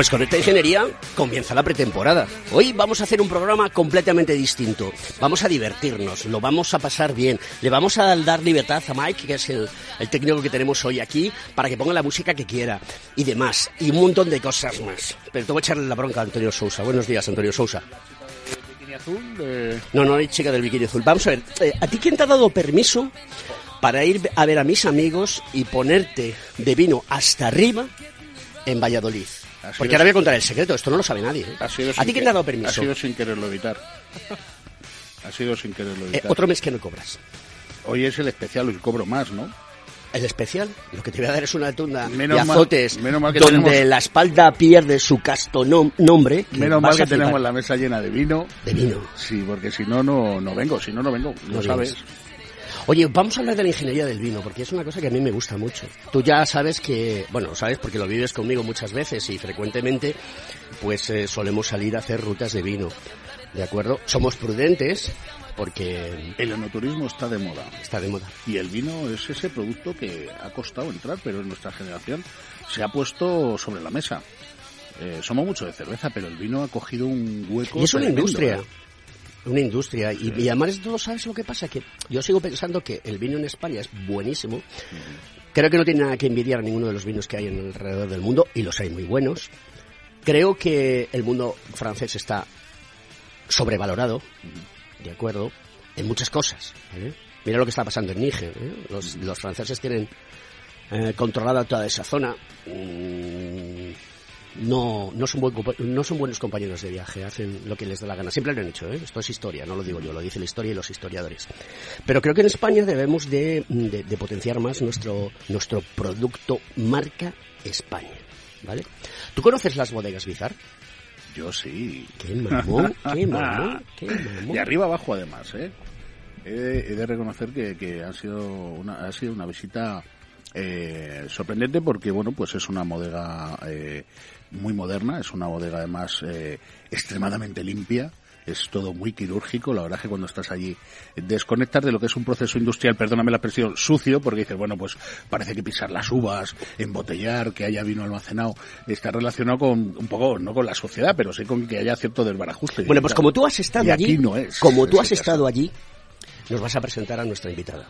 Pues con esta ingeniería comienza la pretemporada. Hoy vamos a hacer un programa completamente distinto. Vamos a divertirnos, lo vamos a pasar bien. Le vamos a dar libertad a Mike, que es el, técnico que tenemos hoy aquí, para que ponga la música que quiera y demás. Y un montón de cosas más. Pero te voy a echarle la bronca a Antonio Sousa. Buenos días, Antonio Sousa. ¿Bikini azul? No, no hay chica del bikini azul. Vamos a ver, eh, ¿a ti quién te ha dado permiso para ir a ver a mis amigos y ponerte de vino hasta arriba en Valladolid? Porque ahora voy a contar el secreto, esto no lo sabe nadie. ¿eh? ¿A ti quién te ha dado permiso? Ha sido sin quererlo evitar. ha sido sin quererlo eh, evitar. otro mes que no cobras. Hoy es el especial, hoy cobro más, ¿no? El especial, lo que te voy a dar es una tunda de azotes donde la espalda pierde su casto nombre. Menos mal que tenemos la mesa llena de vino. De vino. Sí, porque si no, no, no vengo, si no, no vengo, no, sabes. Oye, vamos a hablar de la ingeniería del vino, porque es una cosa que a mí me gusta mucho. Tú ya sabes que, bueno, sabes porque lo vives conmigo muchas veces y frecuentemente, pues eh, solemos salir a hacer rutas de vino. ¿De acuerdo? Somos prudentes porque... El enoturismo está de moda. Está de moda. Y el vino es ese producto que ha costado entrar, pero en nuestra generación se ha puesto sobre la mesa. Eh, somos mucho de cerveza, pero el vino ha cogido un hueco. Y es una industria. Una industria. Y, y, además de todo, ¿sabes lo que pasa? Que yo sigo pensando que el vino en España es buenísimo. Creo que no tiene nada que envidiar a ninguno de los vinos que hay en alrededor del mundo, y los hay muy buenos. Creo que el mundo francés está sobrevalorado, ¿de acuerdo? En muchas cosas. Mira lo que está pasando en Níger. ¿eh? Los, los, franceses tienen eh, controlada toda esa zona. Mm, no, no, son no son buenos compañeros de viaje, hacen lo que les da la gana. Siempre lo han hecho, ¿eh? esto es historia, no lo digo yo, lo dice la historia y los historiadores. Pero creo que en España debemos de, potenciar más nuestro, nuestro producto marca España. ¿vale? ¿Tú conoces las bodegas Bizar? Yo sí. ¡Qué mamón! ¡Qué mamón! ¡Qué mamón! De arriba abajo, además, ¿eh? He de, reconocer que, que ha, sido una, ha sido una visita eh, sorprendente porque, bueno, pues es una bodega eh, muy moderna, es una bodega además eh, extremadamente limpia, es todo muy quirúrgico, la verdad es que cuando estás allí desconectas de lo que es un proceso industrial, perdóname la expresión, sucio, porque dices, bueno, pues parece que pisar las uvas, embotellar, que haya vino almacenado, está relacionado con un poco, no con la sociedad, pero sí con que haya cierto desbarajuste. Bueno, pues como tú has estado allí, como tú has estado allí, nos vas a presentar a nuestra invitada.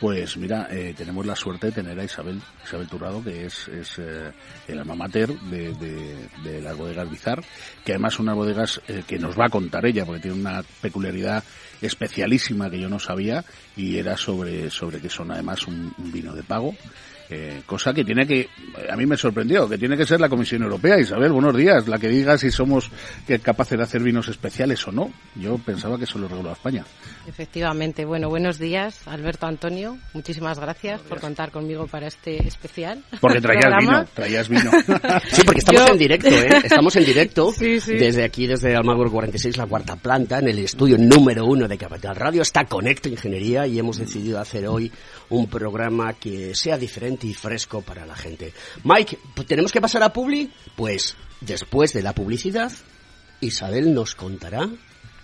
Pues mira, eh, tenemos la suerte de tener a Isabel, Isabel Turrado, que es, es eh, el alma mater de, de, las bodegas Bizar, que además son bodegas eh, que nos va a contar ella, porque tiene una peculiaridad especialísima que yo no sabía, y era sobre, sobre que son además un vino de pago, eh, cosa que tiene que, a mí me sorprendió, que tiene que ser la Comisión Europea, Isabel, buenos días, la que diga si somos capaces de hacer vinos especiales o no. Yo pensaba que eso lo regulaba España. Efectivamente, bueno, buenos días, Alberto Antonio, muchísimas gracias por contar conmigo para este especial. Porque traías vino, traías vino. sí, porque estamos en directo, ¿eh? Estamos en directo, desde aquí, desde Almagro 46, la cuarta planta, en el estudio número uno de Capital Radio, está Conecto Ingeniería y hemos decidido hacer hoy un programa que sea diferente y fresco para la gente. Mike, ¿tenemos que pasar a Publi? Pues después de la publicidad, Isabel nos contará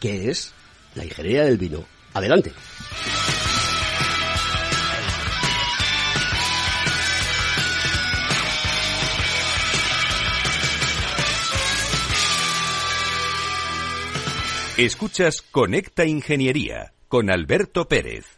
qué es la ingeniería del vino. Adelante. Escuchas Conecta Ingeniería con Alberto Pérez.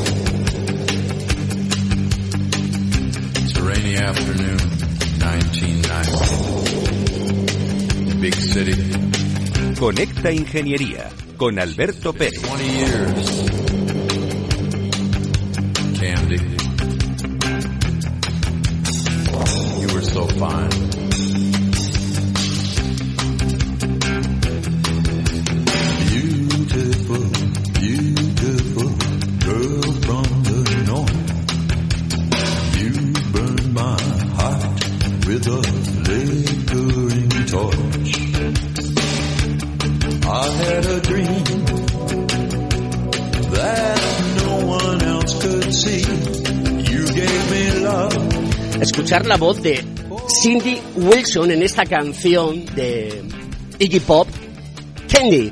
Afternoon, 1990. Big city. Conecta Ingeniería con Alberto Pérez. 20 years. Candy. You were so fine. Escuchar la voz de Cindy Wilson en esta canción de Iggy Pop, Candy.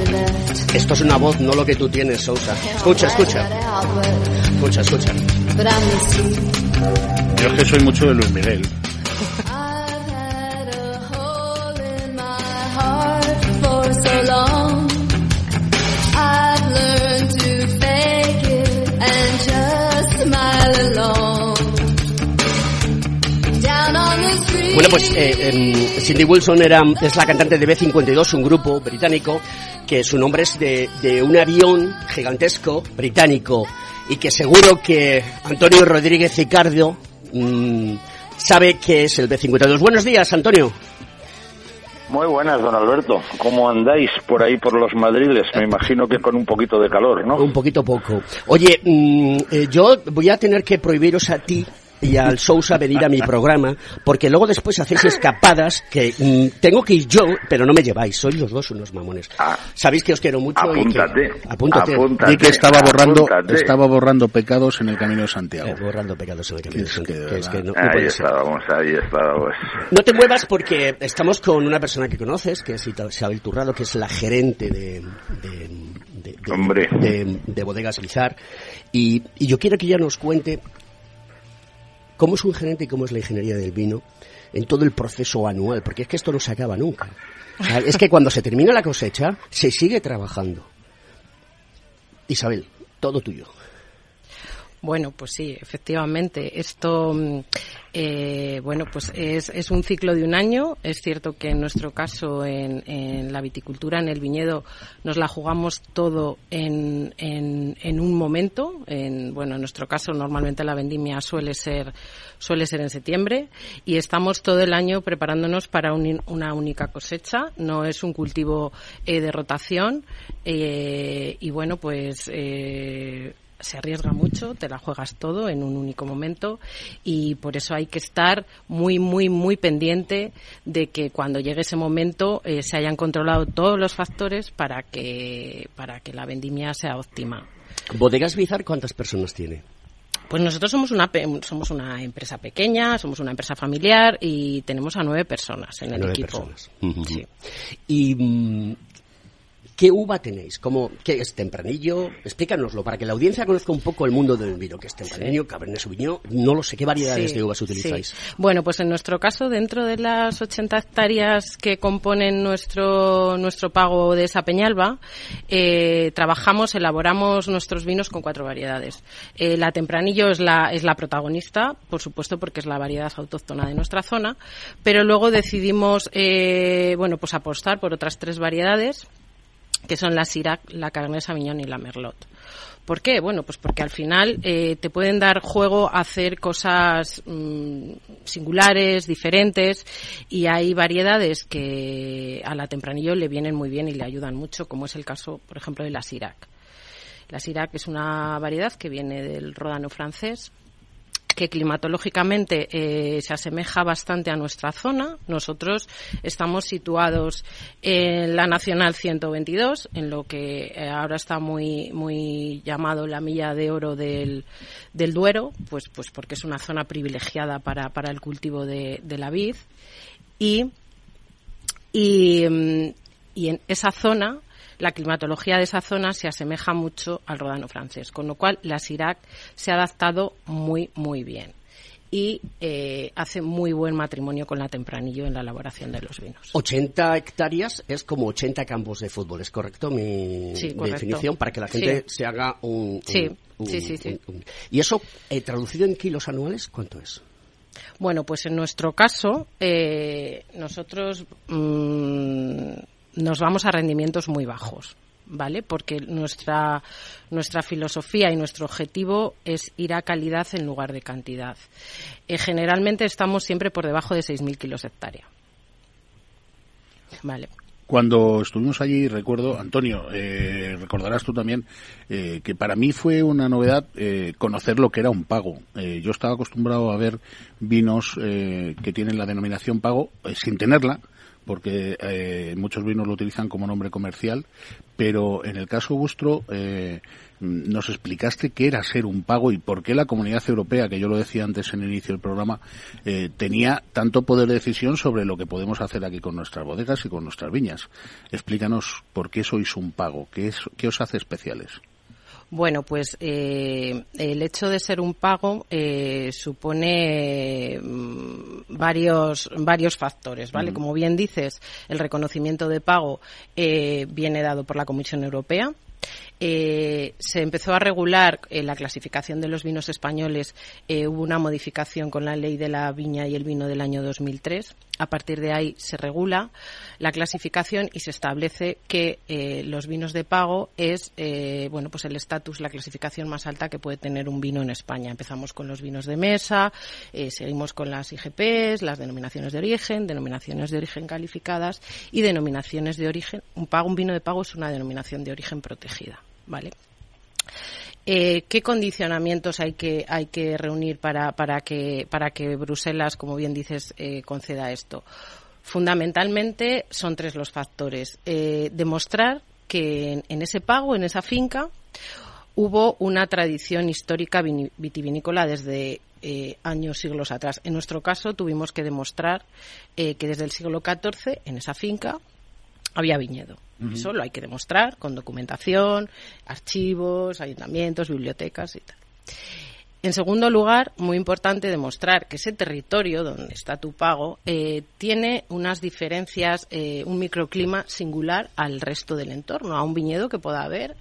Esto es una voz, no lo que tú tienes, Sousa. Escucha, escucha. Escucha, escucha. Yo es que soy mucho de Luis Miguel. Bueno, pues eh, em, Cindy Wilson era, es la cantante de B-52, un grupo británico que su nombre es de, de un avión gigantesco británico y que seguro que Antonio Rodríguez Icardio mm, sabe que es el B-52. Buenos días, Antonio. Muy buenas, don Alberto. ¿Cómo andáis por ahí por los madriles? Me imagino que con un poquito de calor, ¿no? Un poquito poco. Oye, mm, eh, yo voy a tener que prohibiros a ti y al Sousa venir a mi programa, porque luego después hacéis escapadas que mm, tengo que ir yo, pero no me lleváis, sois los dos unos mamones. Ah. Sabéis que os quiero mucho apúntate, y que, apúntate. y que estaba borrando, estaba borrando pecados en el Camino de Santiago. Eh, borrando pecados en el Camino de Santiago. no, ahí estábamos, ahí estábamos. No te muevas porque estamos con una persona que conoces, que es Isabel Turrado, que es la gerente de, de, de, de Bodegas Bizar. Y, y, yo quiero que ella nos cuente cómo es un gerente y cómo es la ingeniería del vino en todo el proceso anual, porque es que esto no se acaba nunca. es que cuando se termina la cosecha, se sigue trabajando. Isabel, todo tuyo. Bueno, pues sí, efectivamente. Esto mm, eh, bueno, pues es, es, un ciclo de un año. Es cierto que en nuestro caso, en, en la viticultura, en el viñedo, nos la jugamos todo en, en, en, un momento. En, bueno, en nuestro caso, normalmente la vendimia suele ser, suele ser en septiembre y estamos todo el año preparándonos para una única cosecha. No es un cultivo eh, de rotación eh, y bueno, pues eh, se arriesga mucho, te la juegas todo en un único momento y por eso hay que estar muy, muy, muy pendiente de que cuando llegue ese momento eh, se hayan controlado todos los factores para que, para que la vendimia sea óptima. ¿Bodegas Bizar cuántas personas tiene? Pues nosotros somos una, somos una empresa pequeña, somos una empresa familiar y tenemos a nueve personas en el equipo. Y mm, ¿Qué uva tenéis? ¿Cómo, ¿Qué es tempranillo? Explícanoslo para que la audiencia conozca un poco el mundo del vino. ¿Qué es tempranillo? Cabernet Sauvignon? No lo sé. ¿Qué variedades Sí, de uvas utilizáis? sí. Bueno, pues en nuestro caso, dentro de las 80 hectáreas que componen nuestro, nuestro pago de esa Peñalba, eh, trabajamos, elaboramos nuestros vinos con cuatro variedades. Eh, la Tempranillo es la, es la protagonista, por supuesto, porque es la variedad autóctona de nuestra zona, pero luego decidimos, eh, bueno, pues apostar por otras tres variedades que son la Syrah, la Cabernet Sauvignon y la Merlot. ¿Por qué? Bueno, pues porque al final eh, te pueden dar juego a hacer cosas mm, singulares, diferentes, y hay variedades que a la tempranillo le vienen muy bien y le ayudan mucho, como es el caso, por ejemplo, de la Syrah. La Syrah es una variedad que viene del ródano francés, que climatológicamente eh, se asemeja bastante a nuestra zona. Nosotros estamos situados en la Nacional 122, en lo que eh, ahora está muy muy llamado la milla de oro del, Duero, pues pues porque es una zona privilegiada para, para el cultivo de, la vid y y, mm, y en esa zona la climatología de esa zona se asemeja mucho al rodano francés, con lo cual la Syrah se ha adaptado muy, muy bien y eh, hace muy buen matrimonio con la tempranillo en la elaboración de los vinos. 80 hectáreas es como 80 campos de fútbol, ¿es correcto mi Sí, correcto. definición? Para que la gente Sí. se haga un... un- Sí, un- sí, sí, un- ¿Y eso, eh, traducido en kilos anuales, cuánto es? Bueno, pues en nuestro caso, eh, nosotros mm, nos vamos a rendimientos muy bajos, ¿vale? Porque nuestra, nuestra filosofía y nuestro objetivo es ir a calidad en lugar de cantidad. Eh, generalmente estamos siempre por debajo de 6.000 kilos hectárea. Vale. Cuando estuvimos allí, recuerdo, Antonio, eh, recordarás tú también, eh, que para mí fue una novedad eh, conocer lo que era un pago. Eh, yo estaba acostumbrado a ver vinos que tienen la denominación pago sin tenerla, porque eh, muchos vinos lo utilizan como nombre comercial, pero en el caso vuestro eh, nos explicaste qué era ser un pago y por qué la Comunidad Europea, que yo lo decía antes en el inicio del programa, eh, tenía tanto poder de decisión sobre lo que podemos hacer aquí con nuestras bodegas y con nuestras viñas. Explícanos por qué sois un pago, qué, es, qué os hace especiales. Bueno, pues eh, el hecho de ser un pago eh, supone mm, varios varios factores, ¿vale? Como bien dices, el reconocimiento de pago eh, viene dado por la Comisión Europea. Eh, se empezó a regular eh, la clasificación de los vinos españoles. eh, hubo una modificación con la ley de la viña y el vino del año 2003. A partir de ahí se regula la clasificación y se establece que eh, los vinos de pago es eh, bueno pues el estatus, la clasificación más alta que puede tener un vino en España. Empezamos con los vinos de mesa, eh, seguimos con las IGPs, las denominaciones de origen, denominaciones de origen calificadas y denominaciones de origen. Un pago, un vino de pago es una denominación de origen protegida, ¿vale? Eh, ¿Qué condicionamientos hay que, hay que reunir para, para, que, para que Bruselas, como bien dices, eh, conceda esto? Fundamentalmente son tres los factores. Eh, demostrar que en, ese pago, en esa finca, hubo una tradición histórica vitivinícola desde años, siglos atrás. En nuestro caso tuvimos que demostrar que desde el siglo XIV en esa finca había viñedo. Eso lo hay que demostrar con documentación, archivos, ayuntamientos, bibliotecas y tal. En segundo lugar, muy importante demostrar que ese territorio donde está tu pago eh, tiene unas diferencias, eh, un microclima singular al resto del entorno, a un viñedo que pueda haber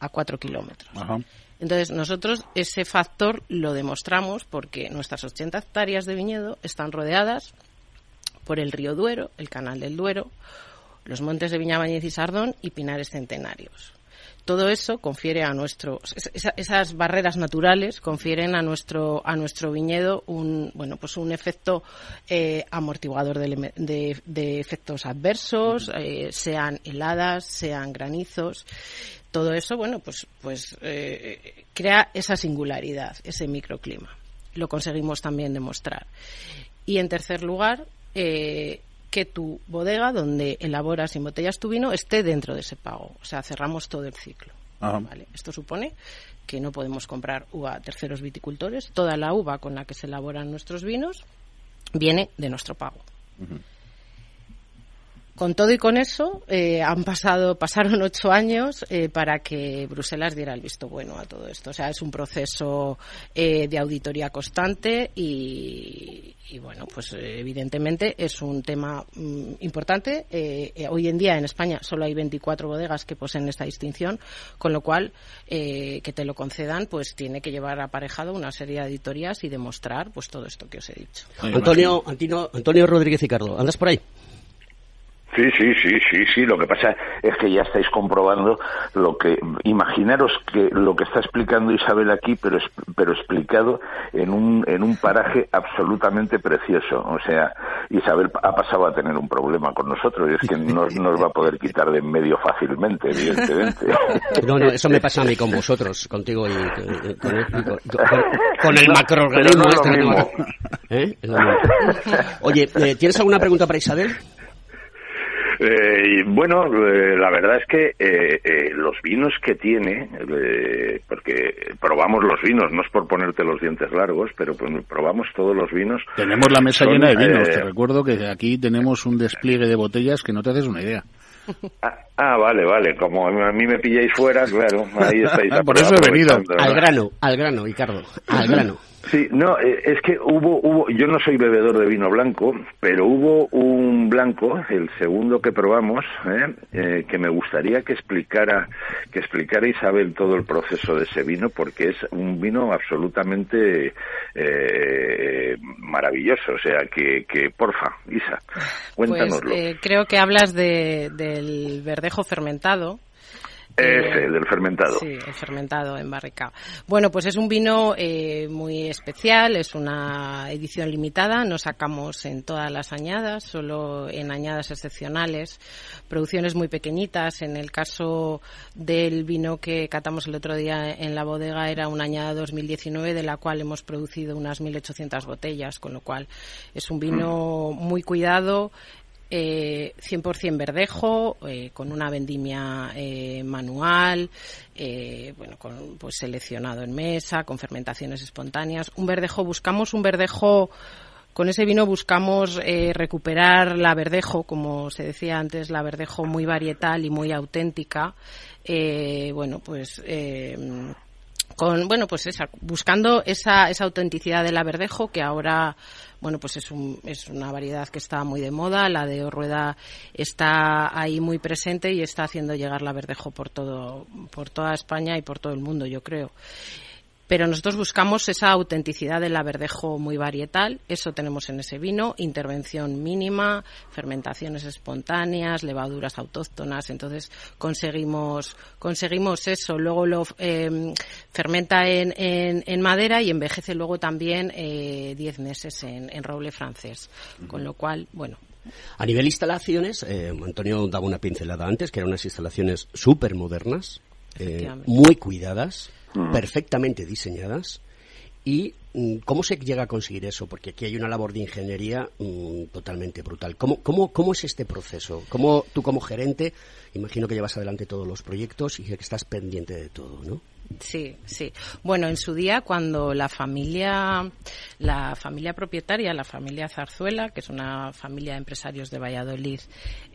a cuatro kilómetros. Ajá. Entonces, nosotros ese factor lo demostramos porque nuestras 80 hectáreas de viñedo están rodeadas por el río Duero, el canal del Duero, los montes de Viñabañez y Sardón y pinares centenarios. Todo eso confiere a nuestro es- esa- esas barreras naturales confieren a nuestro a nuestro viñedo un bueno pues un efecto eh, amortiguador de, eleme- de- de efectos adversos eh, sean heladas sean granizos. Todo eso bueno pues pues eh, crea esa singularidad ese microclima. Lo conseguimos también demostrar. Y en tercer lugar eh, que tu bodega donde elaboras y embotellas tu vino esté dentro de ese pago. O sea cerramos todo el ciclo. ¿vale? esto supone que no podemos comprar uva a terceros viticultores. Toda la uva con la que se elaboran nuestros vinos viene de nuestro pago Con todo y con eso, eh, han pasado, pasaron ocho años eh, para que Bruselas diera el visto bueno a todo esto. O sea, es un proceso eh, de auditoría constante y, y, bueno, pues evidentemente es un tema mm, importante. hoy en día en España solo hay 24 bodegas que poseen esta distinción, con lo cual que te lo concedan, pues tiene que llevar aparejado una serie de auditorías y demostrar pues todo esto que os he dicho. Antonio, Antino, Antonio Rodríguez y Carlos, ¿andas por ahí? Sí, sí, sí, sí, sí. Lo que pasa es que ya estáis comprobando lo que. Imaginaros que lo que está explicando Isabel aquí, pero pero explicado en un en un paraje absolutamente precioso. O sea, Isabel ha pasado a tener un problema con nosotros y es que no nos va a poder quitar de en medio fácilmente, evidentemente. No, no, eso me pasa a mí con vosotros, contigo y con, el, macroorganismo. este. ¿Eh? Oye, eh, ¿tienes alguna pregunta para Isabel? Eh, bueno, eh, la verdad es que eh, eh los vinos que tiene, eh, porque probamos los vinos, no es por ponerte los dientes largos, pero pues, probamos todos los vinos. Tenemos la mesa llena de vinos. Te recuerdo que aquí tenemos un despliegue de botellas que no te haces una idea. Ah, ah, vale, vale. Como a mí me pilláis fuera, claro, ahí estáis. Por eso he venido. Al grano, al grano, Ricardo, al grano. Sí, no, eh, es que hubo, hubo, yo no soy bebedor de vino blanco, pero hubo un blanco, el segundo que probamos, ¿eh? Eh, que me gustaría que explicara, que explicara Isabel todo el proceso de ese vino, porque es un vino absolutamente maravilloso, o sea, que, que porfa, Isa, pues, cuéntanoslo. Pues, creo que hablas de, del fermentado, ese, el del fermentado. Sí, el fermentado en barrica. Bueno, pues es un vino eh, muy especial, es una edición limitada, no sacamos en todas las añadas, solo en añadas excepcionales, producciones muy pequeñitas. En el caso del vino que catamos el otro día en la bodega era una añada 2019 de la cual hemos producido unas 1.800 botellas, con lo cual es un vino mm. muy cuidado, eh, 100% verdejo, eh, con una vendimia eh, manual, eh, bueno, con, pues seleccionado en mesa, con fermentaciones espontáneas. Un verdejo, buscamos un verdejo, con ese vino buscamos eh, recuperar la verdejo, como se decía antes, la verdejo muy varietal y muy auténtica. Bueno, pues con, bueno, pues esa, buscando esa, esa autenticidad de la verdejo que ahora bueno, pues es, un, es una variedad que está muy de moda. La de Orrueda está ahí muy presente y está haciendo llegar la verdejo por todo, por toda España y por todo el mundo, yo creo pero nosotros buscamos esa autenticidad del verdejo muy varietal, eso tenemos en ese vino, intervención mínima, fermentaciones espontáneas, levaduras autóctonas, entonces conseguimos conseguimos eso, luego lo em, fermenta en, en, madera y envejece luego también 10 eh, meses en, en roble francés, con lo cual, bueno, a nivel instalaciones, eh, Antonio daba una pincelada antes, que eran unas instalaciones súper modernas, eh, muy cuidadas, perfectamente diseñadas. ¿Y mm, cómo se llega a conseguir eso? Porque aquí hay una labor de ingeniería mm, totalmente brutal. ¿Cómo, cómo, ¿Cómo es este proceso? ¿Cómo tú como gerente, imagino que llevas adelante todos los proyectos y que estás pendiente de todo, ¿no? Sí, sí. Bueno, en su día, cuando la familia, la familia propietaria, la familia Zarzuela, que es una familia de empresarios de Valladolid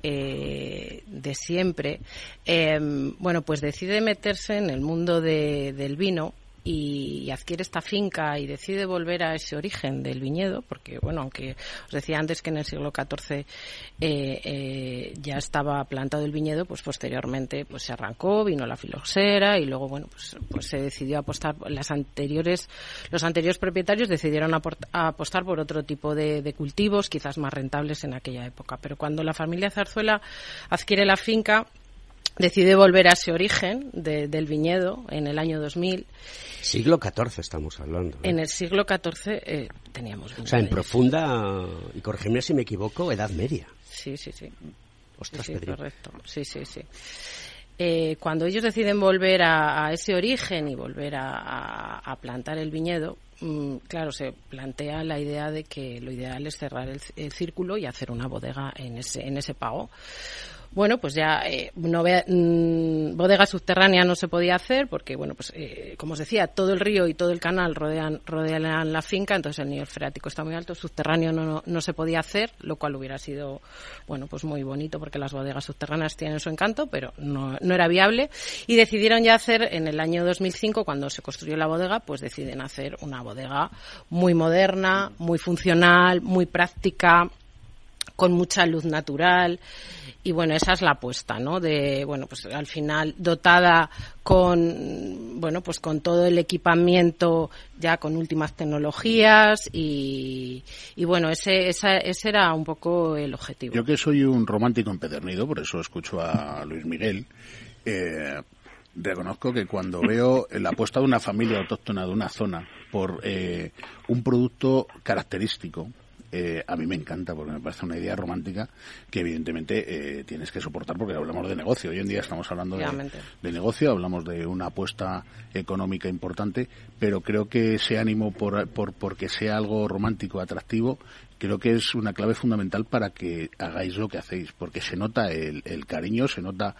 eh, de siempre, eh, bueno, pues decide meterse en el mundo del vino y, adquiere esta finca y decide volver a ese origen del viñedo, porque, bueno, aunque os decía antes que en el siglo XIV eh, eh, ya estaba plantado el viñedo, pues posteriormente pues se arrancó, vino la filoxera y luego, bueno, pues, pues se decidió apostar, las anteriores, los anteriores propietarios decidieron apostar por otro tipo de, de cultivos, quizás más rentables en aquella época. Pero cuando la familia Zarzuela adquiere la finca, decide volver a ese origen del viñedo en el año 2000. Siglo XIV estamos hablando. En el siglo XIV eh, teníamos O sea, en profunda, y corregirme si me equivoco, Edad Media. Sí, sí, sí. Ostras, sí, correcto. Sí, sí, sí. Eh, cuando ellos deciden volver a, ese origen y volver a, plantar el viñedo, mm, claro, se plantea la idea de que lo ideal es cerrar el, el, círculo y hacer una bodega en ese, en ese pago bueno, pues ya eh, no mm, bodega subterránea no se podía hacer porque, bueno, pues eh, como os decía, todo el río y todo el canal rodean, rodean la finca, entonces el nivel freático está muy alto, subterráneo no, no, se podía hacer, lo cual hubiera sido, bueno, pues muy bonito porque las bodegas subterráneas tienen su encanto, pero no, no era viable. Y decidieron ya hacer en el año 2005, cuando se construyó la bodega, pues deciden hacer una bodega muy moderna, muy funcional, muy práctica, con mucha luz natural y bueno esa es la apuesta no de bueno pues al final dotada con bueno pues con todo el equipamiento ya con últimas tecnologías y, y bueno ese ese era un poco el objetivo. Yo que soy un romántico empedernido por eso escucho a Luis Miguel eh, reconozco que cuando veo la apuesta de una familia autóctona de una zona por eh, un producto característico eh, a mí me encanta porque me parece una idea romántica que evidentemente eh, tienes que soportar porque hablamos de negocio. Hoy en día estamos hablando de, negocio, hablamos de una apuesta económica importante, pero creo que ese ánimo por, por porque sea algo romántico, atractivo, creo que es una clave fundamental para que hagáis lo que hacéis, porque se nota el, cariño, se nota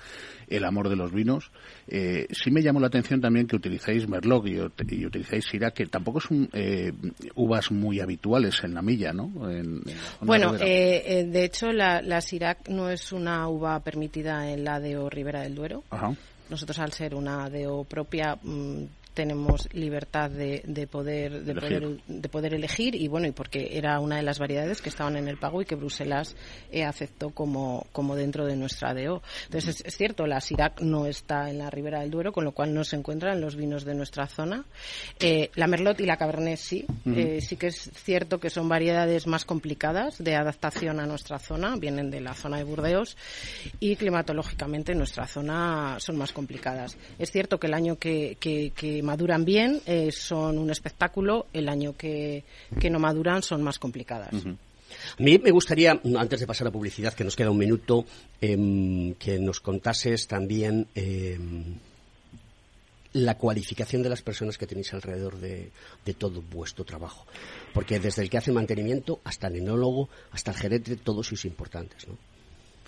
el amor de los vinos. Eh, sí me llamó la atención también que utilizáis Merlot y, utilizáis Syrah, que tampoco son eh, uvas muy habituales en la milla, ¿no? bueno, eh, de hecho la, la Syrah no es una uva permitida en la DO Ribera del Duero. Nosotros, al ser una DO propia, mm, tenemos libertad de, de poder de poder de poder elegir y bueno y porque era una de las variedades que estaban en el pago y que Bruselas eh, aceptó como como dentro de nuestra ADO entonces es, cierto la Sirac no está en la Ribera del Duero con lo cual no se encuentra en los vinos de nuestra zona. Eh, la Merlot y la Cabernet sí. Eh, sí que es cierto que son variedades más complicadas de adaptación a nuestra zona vienen de la zona de Burdeos y climatológicamente en nuestra zona son más complicadas. Es cierto que el año que, que, que maduran bien eh, son un espectáculo, el año que, no maduran son más complicadas. A mí me gustaría, antes de pasar a publicidad, que nos queda un minuto, em, que nos contases también em, la cualificación de las personas que tenéis alrededor de, de, todo vuestro trabajo. Porque desde el que hace mantenimiento hasta el enólogo, hasta el gerente, todos sois importantes, ¿no?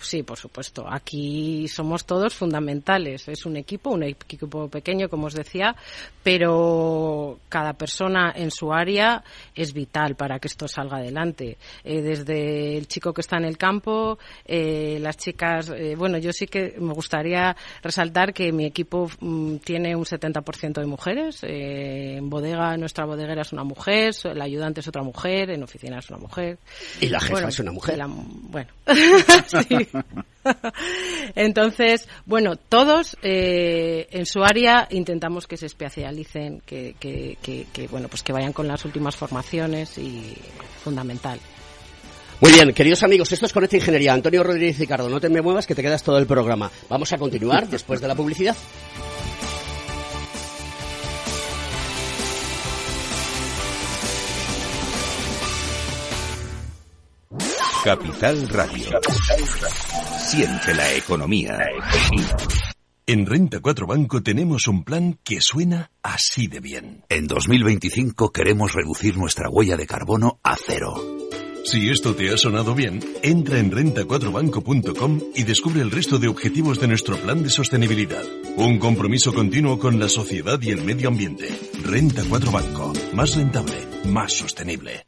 Sí, por supuesto. Aquí somos todos fundamentales. Es un equipo, un equipo pequeño, como os decía, pero cada persona en su área es vital para que esto salga adelante. Eh, desde el chico que está en el campo, eh, las chicas. Eh, bueno, yo sí que me gustaría resaltar que mi equipo mm, tiene un 70% de mujeres. en bodega, nuestra bodeguera es una mujer, el ayudante es otra mujer, en oficina es una mujer. Y la jefa es una mujer. bueno, sí. Entonces, bueno, todos eh, en su área intentamos que se especialicen, que, que, bueno, pues que vayan con las últimas formaciones y fundamental. Muy bien, queridos amigos, esto es Conecta Ingeniería. Antonio Rodríguez Ricardo, no te me muevas que te quedas todo el programa. Vamos a continuar después de la publicidad. Capital Radio. Siente la economía. En Renta 4 Banco tenemos un plan que suena así de bien. En 2025 queremos reducir nuestra huella de carbono a cero. Si esto te ha sonado bien, entra en renta4banco.com y descubre el resto de objetivos de nuestro plan de sostenibilidad. Un compromiso continuo con la sociedad y el medio ambiente. Renta 4 Banco. Más rentable, más sostenible.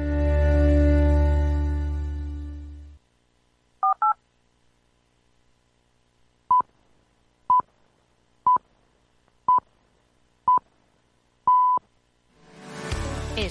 es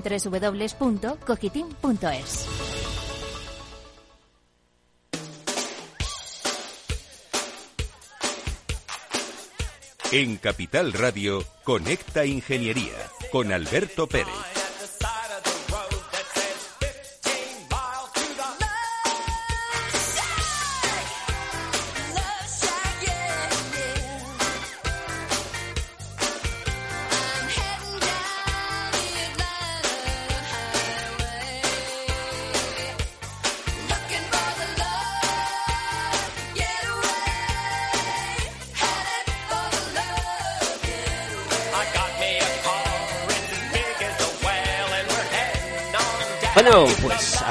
www.cogitim.es. En Capital Radio, Conecta Ingeniería con Alberto Pérez.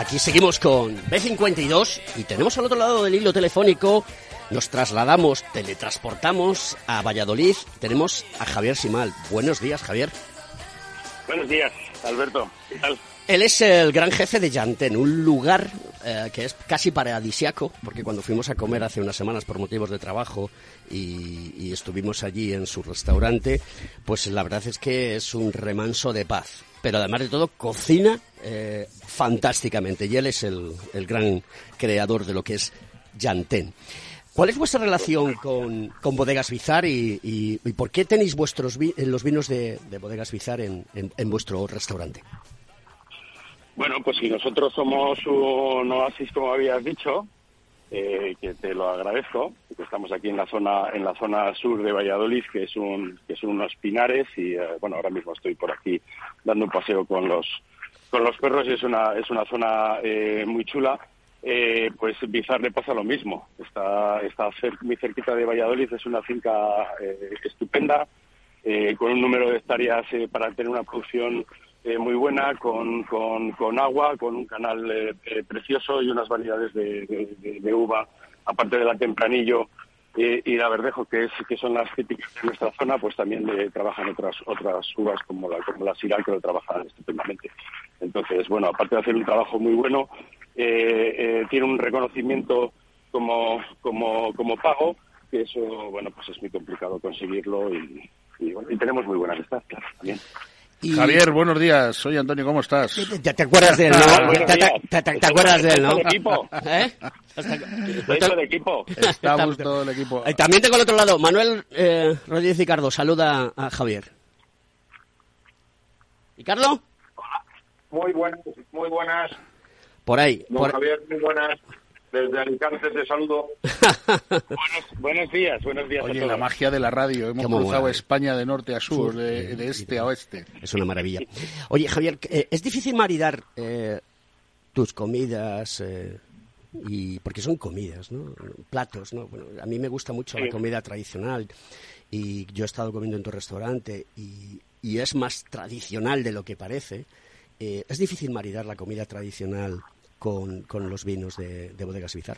Aquí seguimos con B52 y tenemos al otro lado del hilo telefónico, nos trasladamos, teletransportamos a Valladolid, tenemos a Javier Simal. Buenos días, Javier. Buenos días, Alberto. ¿Qué tal? Él es el gran jefe de Yanten, un lugar eh, que es casi paradisiaco, porque cuando fuimos a comer hace unas semanas por motivos de trabajo y, y estuvimos allí en su restaurante, pues la verdad es que es un remanso de paz. Pero además de todo, cocina eh, fantásticamente y él es el, el gran creador de lo que es Yanten. ¿Cuál es vuestra relación con, con Bodegas Bizar y, y- por qué tenéis vuestros vi- eh, los vinos de, de Bodegas Bizar en- en vuestro restaurante? Bueno, pues si nosotros somos un oasis, como habías dicho, eh, que te lo agradezco, que estamos aquí en la zona en la zona sur de Valladolid, que es un que son unos pinares y eh, bueno, ahora mismo estoy por aquí dando un paseo con los con los perros y es una es una zona eh, muy chula. Eh, pues Bizar le pasa lo mismo. Está está cer- muy cerquita de Valladolid, es una finca eh, estupenda eh, con un número de hectáreas para tener una producción eh, muy buena, con, con, con agua, con un canal eh, eh, precioso y unas variedades de, uva, aparte de la tempranillo eh, y la verdejo, que, es, que son las típicas de nuestra zona, pues también trabajan otras otras uvas como la, como la Syrah, que lo trabajan estupendamente. Entonces, bueno, aparte de hacer un trabajo muy bueno, tiene un reconocimiento como, como, como pago, que eso, bueno, pues es muy complicado conseguirlo y, bueno, y tenemos muy buena amistad, claro, también. Javier, buenos días. Soy Antonio, ¿cómo estás? ¿Te, te acuerdas de él, Ah, no? ¿Te, te- te- te- acuerdas de él, no? De equipo. ¿Eh? Estoy todo de equipo. Estamos todo el equipo. Eh, También tengo al otro lado, Manuel eh, Rodríguez Ricardo, saluda a Javier. ¿Ricardo? Muy buenas, muy buenas. Por ahí. Don por- Javier, muy buenas. Desde Alicante te saludo. buenos, buenos días, buenos días Oye, a todos. la magia de la radio. Hemos cruzado mola. España de norte a sur, de, de este a oeste. Es una maravilla. Oye, Javier, eh, ¿es difícil maridar eh, tus comidas? eh, y porque son comidas, ¿no? Platos, ¿no? Bueno, a mí me gusta mucho la comida tradicional y yo he estado comiendo en tu restaurante y, y es más tradicional de lo que parece. Eh, ¿Es difícil maridar la comida tradicional con, con los vinos de, de Bodegas Bizar?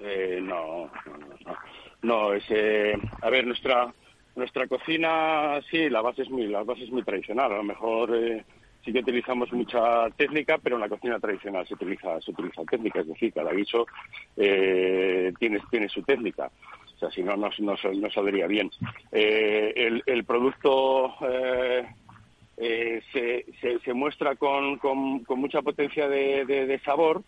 Eh, no, no, no, no. Es, eh, a ver, nuestra nuestra cocina, sí, la base es muy la base es muy tradicional. A lo mejor eh, sí que utilizamos mucha técnica, pero en la cocina tradicional se utiliza se utiliza técnica, es decir, cada guiso eh, tiene tiene su técnica. O sea, si no, no, no, no saldría bien. Eh, el, el producto eh, eh, se, se, se muestra con, con, mucha potencia de, de- de sabor,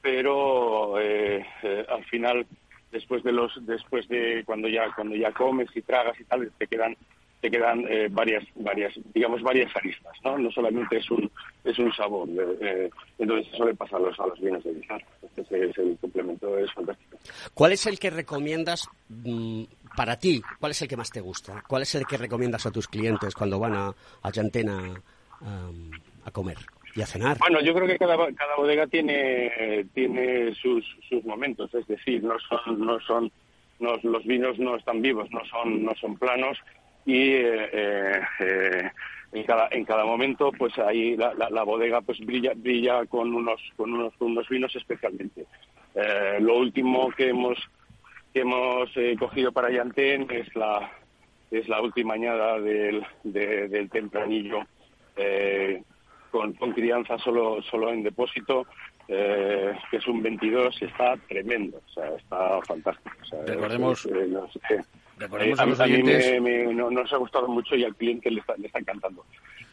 pero eh, eh, al final después de los después de cuando ya cuando ya comes y tragas y tal te quedan te quedan eh, varias varias digamos varias aristas no no solamente es un es un sabor eh, eh, entonces eso le pasa a los a los vinos de Bizar Ese es el complemento es fantástico ¿Cuál es el que recomiendas mm, para ti? ¿Cuál es el que más te gusta? ¿Cuál es el que recomiendas a tus clientes cuando van a, a Llantena am, a comer y a cenar? Bueno, yo creo que cada, cada bodega tiene tiene sus, sus momentos, es decir, no son no son no- los vinos no están vivos, no son no son planos y eh, eh, eh, en cada en cada momento pues ahí la, la, bodega pues brilla brilla con unos con unos con unos vinos especialmente. Eh, lo último que hemos que hemos eh, cogido para Yantén es la es la última añada del, del tempranillo eh, con, con, crianza solo solo en depósito que es un 22 está tremendo o sea está fantástico recordemos Recordemos a, los a mí me, no, nos ha gustado mucho y al cliente le está, le está encantando.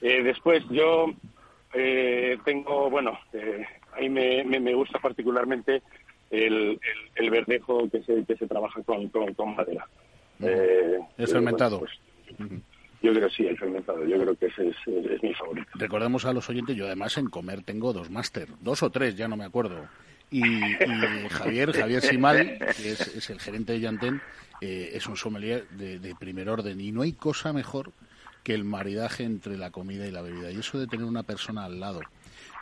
Eh, después, yo eh, tengo, bueno, eh, ahí me, me, gusta particularmente el, el, verdejo que se, que se trabaja con, con, madera. Eh, ¿El fermentado? Pues, yo creo que sí, el fermentado. Yo creo que ese es, mi favorito. Recordemos a los oyentes, yo además en comer tengo dos máster, dos o tres, ya no me acuerdo. Y, Javier, Javier Simal, que es, es el gerente de Yantén, eh, es un sommelier de, primer orden y no hay cosa mejor que el maridaje entre la comida y la bebida. Y eso de tener una persona al lado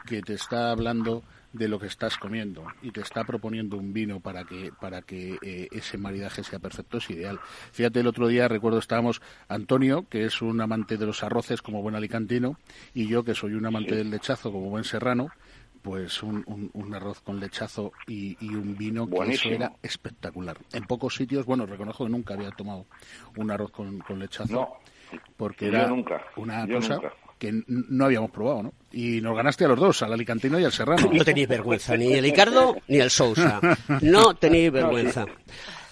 que te está hablando de lo que estás comiendo y te está proponiendo un vino para que para que eh, ese maridaje sea perfecto es ideal. Fíjate el otro día recuerdo estábamos Antonio que es un amante de los arroces como buen alicantino y yo que soy un amante del lechazo como buen serrano pues un, un, arroz con lechazo y, un vino que eso era espectacular. En pocos sitios, bueno, reconozco que nunca había tomado un arroz con, lechazo. porque era una cosa que no habíamos probado, ¿no? Y nos ganaste a los dos, al alicantino y al serrano. No tenéis vergüenza, ni el Ricardo ni el Sousa. No tenéis vergüenza.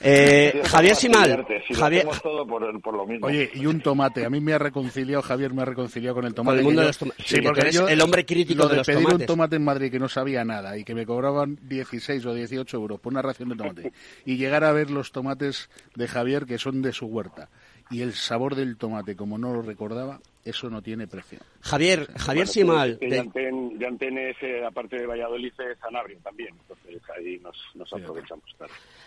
Eh, Javier Simal. Javier... Todo por, por, lo mismo. Oye, y un tomate. A mí me ha reconciliado, Javier me ha reconciliado con el tomate. el mundo de los tomates. Sí, porque eres el hombre crítico de, de los pedir un tomate en Madrid que no sabía nada y que me cobraban 16 o 18 euros por una ración de tomate y llegar a ver los tomates de Javier que son de su huerta y el sabor del tomate como no lo recordaba, eso no tiene precio. Javier, Javier Simal. De... Eh, aparte de Valladolid, es Sanabria también, entonces ahí nos, aprovechamos.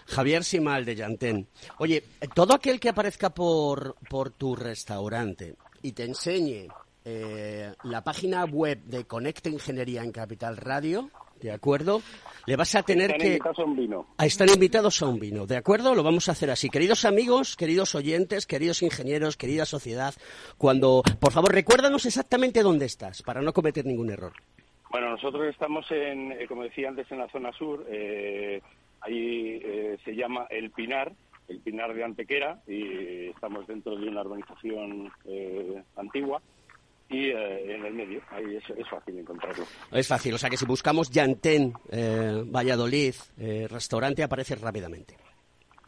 Javier Simal de Yantén. Oye, todo aquel que aparezca por, por tu restaurante y te enseñe eh, la página web de Conecta Ingeniería en Capital Radio, ¿de acuerdo? Le vas a tener que... Invitados a un vino. están invitados a un vino, ¿de acuerdo? Lo vamos a hacer así. Queridos amigos, queridos oyentes, queridos ingenieros, querida sociedad, cuando... Por favor, recuérdanos exactamente dónde estás, para no cometer ningún error. Bueno, nosotros estamos, en, eh, como decía antes, en la zona sur. Eh, ahí eh, se llama El Pinar, el Pinar de Antequera, y estamos dentro de una urbanización antigua y eh, en el medio. Ahí es, fácil encontrarlo. Es fácil, o sea que si buscamos Yantén, eh, Valladolid, eh, restaurante, aparece rápidamente.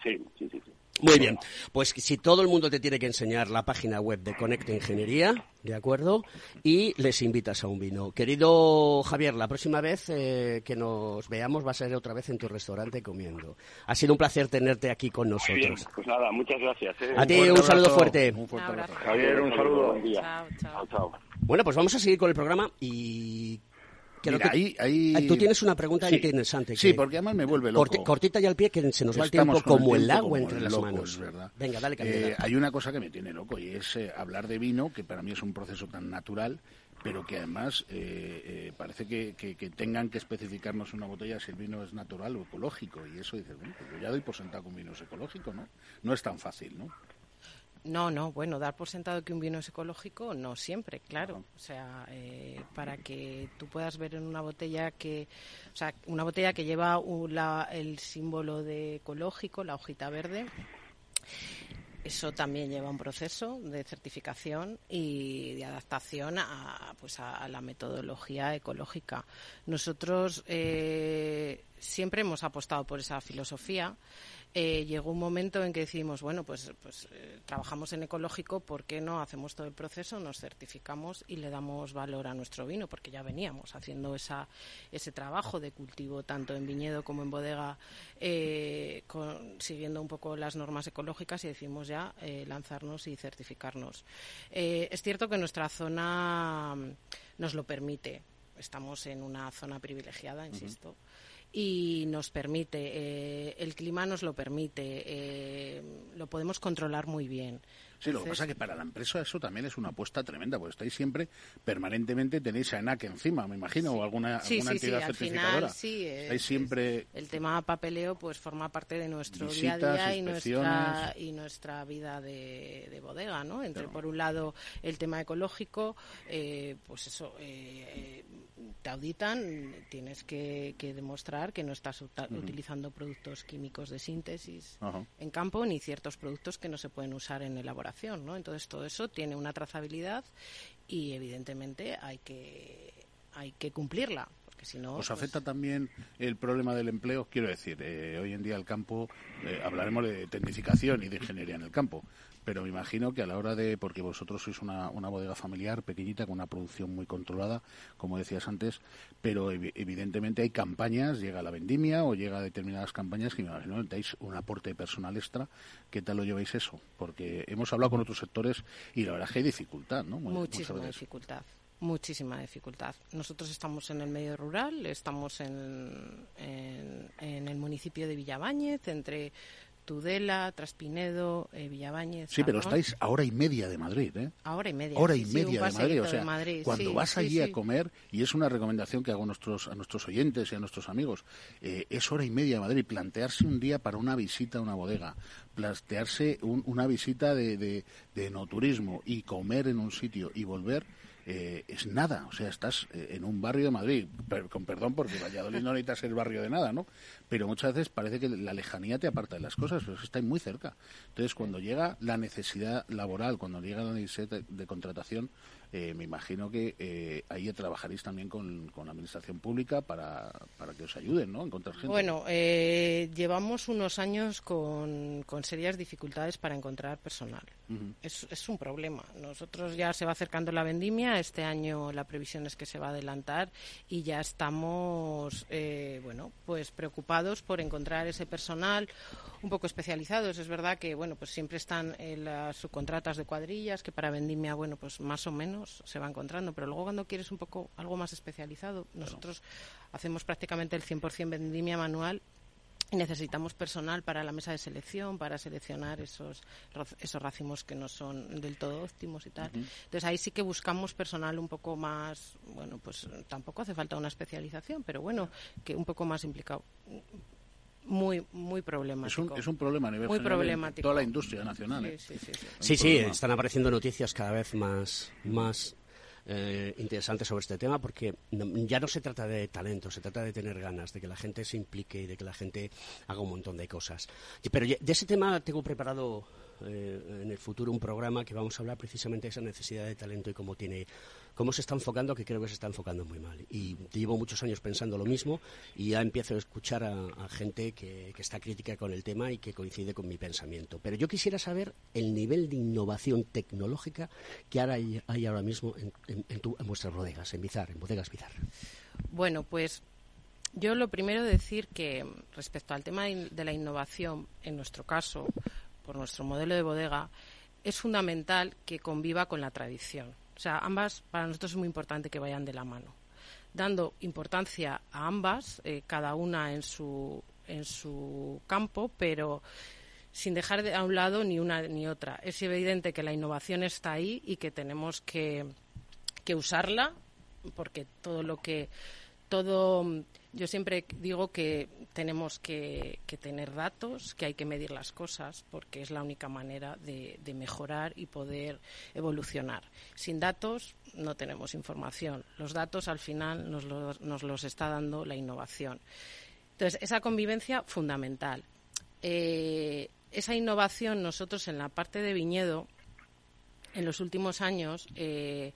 Sí, sí, sí. Muy bien, pues si todo el mundo te tiene que enseñar la página web de Conecta Ingeniería, ¿de acuerdo? Y les invitas a un vino. Querido Javier, la próxima vez eh, que nos veamos va a ser otra vez en tu restaurante comiendo. Ha sido un placer tenerte aquí con nosotros. Bien, pues nada, muchas gracias. ¿eh? A ti un, saludo fuerte. Javier, un saludo. Chao, chao. chao, Bueno, pues vamos a seguir con el programa y ahí, Tú tienes una pregunta interesante. sí, porque además me vuelve loco. cortita y al pie, que se nos va el tiempo como el, agua entre las manos. ¿verdad? Venga, dale, eh, Hay una cosa que me tiene loco y es eh, hablar de vino, que para mí es un proceso tan natural, pero que además eh, eh, parece que, tengan que especificarnos una botella si el vino es natural o ecológico. Y eso dices, bueno, pues yo ya doy por sentado que un vino es ecológico, ¿no? No es tan fácil, ¿no? No, no, bueno, dar por sentado que un vino es ecológico, no siempre, claro. O sea, eh, para que tú puedas ver en una botella que, o sea, una botella que lleva el símbolo de ecológico, la hojita verde, eso también lleva un proceso de certificación y de adaptación a, pues a, la metodología ecológica. Nosotros eh, siempre hemos apostado por esa filosofía eh, llegó un momento en que decidimos, bueno, pues, pues eh, trabajamos en ecológico, ¿por qué no hacemos todo el proceso, nos certificamos y le damos valor a nuestro vino? Porque ya veníamos haciendo esa, ese trabajo de cultivo tanto en viñedo como en bodega, eh, siguiendo un poco las normas ecológicas y decidimos ya lanzarnos y certificarnos. es cierto que nuestra zona nos lo permite. Estamos en una zona privilegiada, insisto y nos permite, eh, el clima nos lo permite, eh, lo podemos controlar muy bien. Sí, lo que pasa es que para la empresa eso también es una apuesta tremenda, porque estáis siempre, permanentemente tenéis a ENAC encima, me imagino, o alguna, Sí, alguna sí, sí, entidad al certificadora. final sí. es- estáis siempre... El tema papeleo pues forma parte de nuestro Visitas, día a día y nuestra, y nuestra vida de, de bodega, ¿no? Entre, Claro. por un lado, el tema ecológico, eh, pues eso, eh, eh, te auditan, tienes que, que demostrar que no estás utilizando productos químicos de síntesis en campo ni ciertos productos que no se pueden usar en elaboración, ¿no? Entonces todo eso tiene una trazabilidad y evidentemente hay que hay que cumplirla, porque si no ¿Os pues, afecta también el problema del empleo? Quiero decir, eh, hoy en día el campo, eh, hablaremos de tecnificación y de ingeniería en el campo, pero me imagino que a la hora de, porque vosotros sois una, una bodega familiar pequeñita con una producción muy controlada, como decías antes, pero evi- evidentemente hay campañas, llega la vendimia o llega a determinadas campañas que me imagino que dais un aporte personal extra. ¿Qué tal lo lleváis eso? Porque hemos hablado con otros sectores y la verdad es que hay dificultad, ¿no? Muy- muchísima dificultad muchísima dificultad nosotros estamos en el medio rural estamos en, en, en el municipio de Villabáñez entre Tudela Traspinedo eh, Villabáñez Sí, pero estáis a hora y media de Madrid, ¿eh? a hora y media hora y sí, media de Madrid. O sea, Madrid, cuando sí, vas sí, allí a comer, y es una recomendación que hago a nuestros, a nuestros oyentes y a nuestros amigos, eh, es hora y media de Madrid. Plantearse un día para una visita a una bodega, plantearse un- una visita de, de, de no turismo y comer en un sitio y volver. Eh, es nada, o sea, estás eh, en un barrio de Madrid, con perdón porque Valladolid no necesita ser barrio de nada, ¿no? Pero muchas veces parece que la lejanía te aparta de las cosas, pero es que estáis muy cerca. Entonces, cuando llega la necesidad laboral, cuando llega la necesidad de contratación, eh, me imagino que eh, ahí trabajaréis también con, con la administración pública para, para que os ayuden, ¿no? A encontrar gente. Bueno, eh, llevamos unos años con, con serias dificultades para encontrar personal. Es, es un problema. Nosotros ya se va acercando la vendimia. Este año la previsión es que se va a adelantar y ya estamos, eh, bueno, pues preocupados por encontrar ese personal un poco especializados. Es verdad que, bueno, pues siempre están eh, las subcontratas de cuadrillas que para vendimia, bueno, pues más o menos se va encontrando. Pero luego cuando quieres un poco algo más especializado, nosotros hacemos prácticamente el 100% vendimia manual y necesitamos personal para la mesa de selección, para seleccionar esos, esos racimos que no son del todo óptimos y tal. Entonces ahí sí que buscamos personal un poco más, bueno, pues tampoco hace falta una especialización, pero bueno, que un poco más implicado. Muy, muy es, problemático. un, es un problema a nivel Muy general en problemático. toda la industria nacional. ¿eh? Sí, sí, están apareciendo noticias cada vez más, más eh, interesantes sobre este tema porque no- ya no se trata de talento, se trata de tener ganas, de que la gente se implique y de que la gente haga un montón de cosas. Pero de ese tema tengo preparado eh, en el futuro un programa que vamos a hablar precisamente de esa necesidad de talento y cómo tiene cómo se está enfocando, que creo que se está enfocando muy mal. Y llevo muchos años pensando lo mismo y ya empiezo a escuchar a, gente que, que está crítica con el tema y que coincide con mi pensamiento. Pero yo quisiera saber el nivel de innovación tecnológica que ahora hay, ahora mismo en, en- en tu- en vuestras bodegas, en Bizar, en bodegas Bizar. Bueno, pues yo lo primero decir que respecto al tema de la innovación, en nuestro caso, por nuestro modelo de bodega, es fundamental que conviva con la tradición. O sea, ambas para nosotros es muy importante que vayan de la mano. Dando importancia a ambas, eh, cada una en su, en su campo, pero sin dejar de a un lado ni una ni otra. Es evidente que la innovación está ahí y que tenemos que, que usarla porque todo lo que todo yo siempre digo que tenemos que, tener datos, que hay que medir las cosas, porque es la única manera de, mejorar y poder evolucionar. Sin datos no tenemos información. Los datos al final nos, los- está dando la innovación. Entonces, esa convivencia fundamental. Eh, esa innovación nosotros en la parte de viñedo, en los últimos años, eh,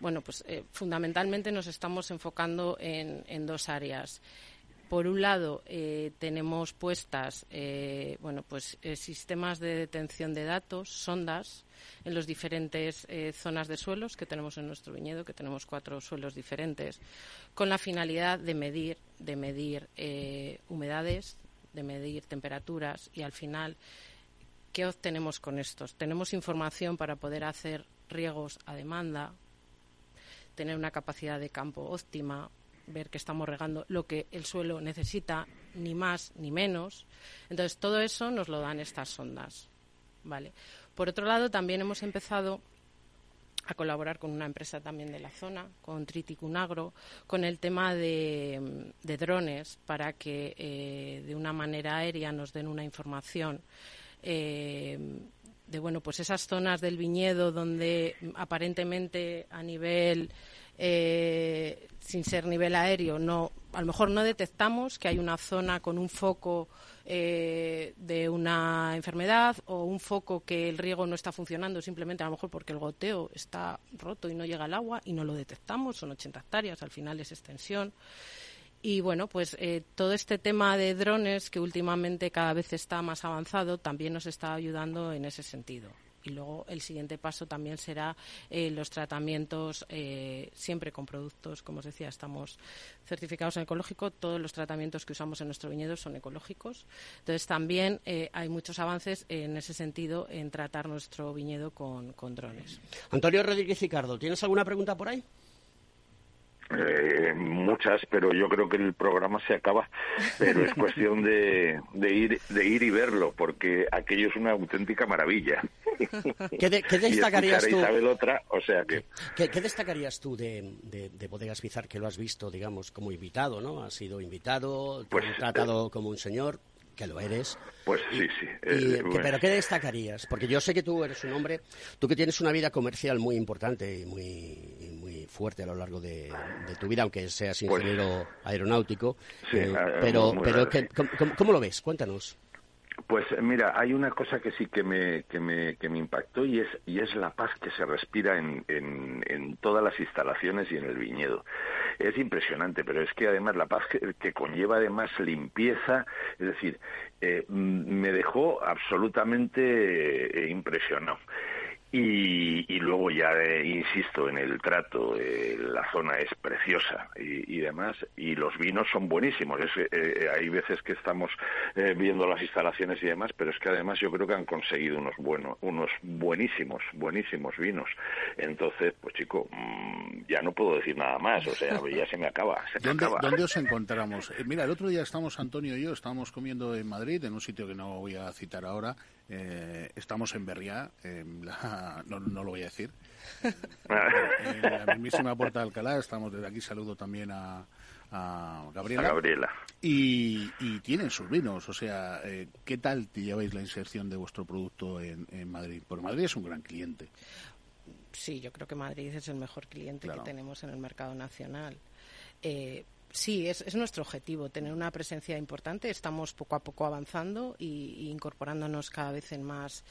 bueno, pues eh, fundamentalmente nos estamos enfocando en, en dos áreas. Por un lado, eh, tenemos puestas, eh, bueno, pues eh, sistemas de detención de datos, sondas, en las diferentes zonas de suelos que tenemos en nuestro viñedo, que tenemos cuatro suelos diferentes, con la finalidad de medir, de medir humedades, de medir temperaturas y al final ¿Qué obtenemos con estos? Tenemos información para poder hacer riegos a demanda, tener una capacidad de campo óptima, ver que estamos regando lo que el suelo necesita, ni más ni menos. Entonces, todo eso nos lo dan estas sondas. ¿Vale? Por otro lado, también hemos empezado a colaborar con una empresa también de la zona, con Triticunagro, con el tema de, drones para que eh, de una manera aérea nos den una información eh, de bueno pues esas zonas del viñedo donde aparentemente a nivel eh, sin ser nivel aéreo no a lo mejor no detectamos que hay una zona con un foco eh, de una enfermedad o un foco que el riego no está funcionando simplemente a lo mejor porque el goteo está roto y no llega el agua y no lo detectamos, son 80 hectáreas, al final es extensión. Y bueno, pues eh, todo este tema de drones que últimamente cada vez está más avanzado también nos está ayudando en ese sentido y luego el siguiente paso también será eh, los tratamientos eh, siempre con productos, como os decía, estamos certificados en ecológico, todos los tratamientos que usamos en nuestro viñedo son ecológicos. Entonces también eh, hay muchos avances en ese sentido en tratar nuestro viñedo con, con drones. Antonio Rodríguez Ricardo, ¿tienes alguna pregunta por ahí? Eh, muchas, pero yo creo que el programa se acaba. Pero es cuestión de, de, ir, de ir y verlo, porque aquello es una auténtica maravilla. ¿Qué, destacarías tú? otra, o sea que... ¿Qué, destacarías tú de, de, Bodegas Bizar que lo has visto, digamos, como invitado, ¿no? Has sido invitado, te pues, tratado como un señor que lo eres. Pues sí, sí. Eh, ¿Pero qué destacarías? Porque yo sé que tú eres un hombre, tú que tienes una vida comercial muy importante y muy, muy fuerte a lo largo de, tu vida, aunque seas pues ingeniero aeronáutico. Eh, pero, pero ¿cómo, lo ves? Cuéntanos. Pues mira, hay una cosa que sí que me, que me, que me impactó y es, y es la paz que se respira en, en, todas las instalaciones y en el viñedo. Es impresionante, pero es que además la paz que, conlleva además limpieza, es decir, eh, me dejó absolutamente eh, impresionado. Y, luego ya, eh, insisto, en el trato, eh, la zona es preciosa y, demás, y los vinos son buenísimos. Eh, hay veces que estamos viendo las instalaciones y demás, pero es que además yo creo que han conseguido unos buenos, unos buenísimos, buenísimos vinos. Entonces, pues chico, mm, ya no puedo decir nada más, o sea, ya se me acaba. ¿Dónde, ¿Dónde os encontramos? mira, el otro día estamos, Antonio y yo, estábamos comiendo en Madrid, en un sitio que no voy a citar ahora, eh, estamos en Berriá, no, lo voy a decir, en la mismísima Puerta de Alcalá. Estamos desde aquí, saludo también a, Gabriela. Gabriela. Y, tienen sus vinos, o sea, eh, ¿qué tal te lleváis la inserción de vuestro producto en, Madrid? Porque Madrid es un gran cliente. Sí, yo creo que Madrid es el mejor cliente que tenemos en el mercado nacional. Eh, Sí, es, nuestro objetivo, tener una presencia importante. Estamos poco a poco avanzando y, incorporándonos cada vez en más,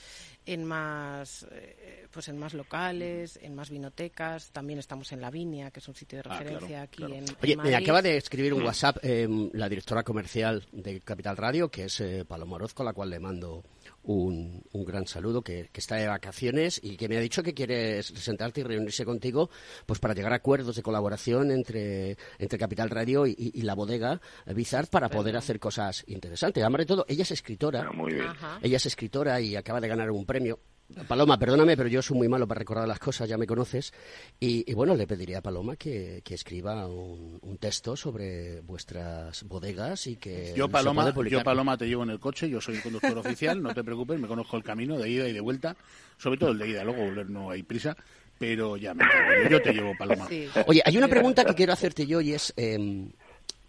en más, eh, pues en más locales, en más vinotecas. También estamos en La Viña, que es un sitio de ah, referencia aquí en Oye, me acaba de escribir un WhatsApp em, la directora comercial de Capital Radio, que es eh, Paloma Orozco, a la cual le mando un, un gran saludo, que, está de vacaciones y que me ha dicho que quiere sentarte y reunirse contigo pues para llegar a acuerdos de colaboración entre, entre Capital Radio y, la bodega Bizar para poder hacer cosas interesantes. Además de todo, ella es escritora. Ah, muy bien. Ella es escritora y acaba de ganar un premio Paloma, perdóname, pero yo soy muy malo para recordar las cosas, ya me conoces. Y, bueno, le pediría a Paloma que, escriba un, texto sobre vuestras bodegas y que. Yo, Paloma, yo, Paloma, te llevo en el coche, yo soy el conductor oficial, no te preocupes, me conozco el camino de ida y de vuelta, sobre todo el de ida, luego no hay prisa. Pero ya me yo te llevo, Paloma. Oye, hay una pregunta que quiero hacerte yo y es, em,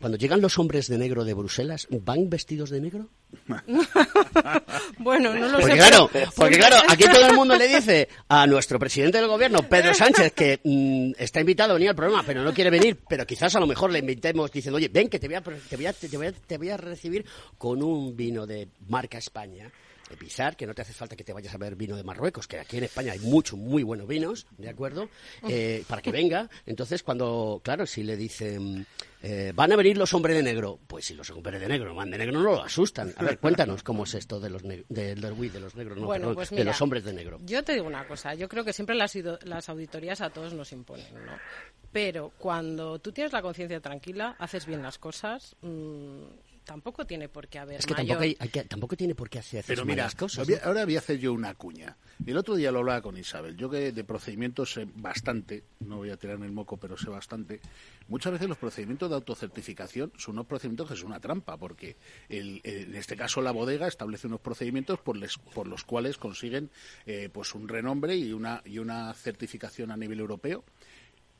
cuando llegan los hombres de negro de Bruselas, ¿van vestidos de negro? bueno, no lo porque sé. Claro, porque claro, aquí todo el mundo le dice a nuestro presidente del gobierno, Pedro Sánchez, que mm, está invitado a venir al programa, pero no quiere venir, pero quizás a lo mejor le invitemos diciendo, oye, ven que te voy a, te voy a, te voy a, te voy a recibir con un vino de marca España pisar, que no te hace falta que te vayas a ver vino de Marruecos, que aquí en España hay muchos muy buenos vinos, ¿de acuerdo? Eh, para que venga. Entonces, cuando, claro, si le dicen, eh, van a venir los hombres de negro, pues si los hombres de negro van de negro no lo asustan. A ver, cuéntanos cómo es esto de los, de, de, los negros, no, perdón, pues de los hombres de negro. Yo te digo una cosa, yo creo que siempre las, las auditorías a todos nos imponen, ¿no? Pero cuando tú tienes la conciencia tranquila, haces bien las cosas, mm, tampoco tiene por qué haber Es que mayor- tampoco, hay- hay que- tampoco tiene por qué hacer Pero mira, malas cosas. voy ¿no? a- ahora voy a hacer yo una cuña. El otro día lo hablaba con Isabel. Yo que de procedimientos sé bastante, no voy a tirarme el moco, pero sé bastante. Muchas veces los procedimientos de autocertificación son unos procedimientos que son una trampa, porque el- el- en este caso la bodega establece unos procedimientos por, les- por los cuales consiguen eh, pues un renombre y una, y una certificación a nivel europeo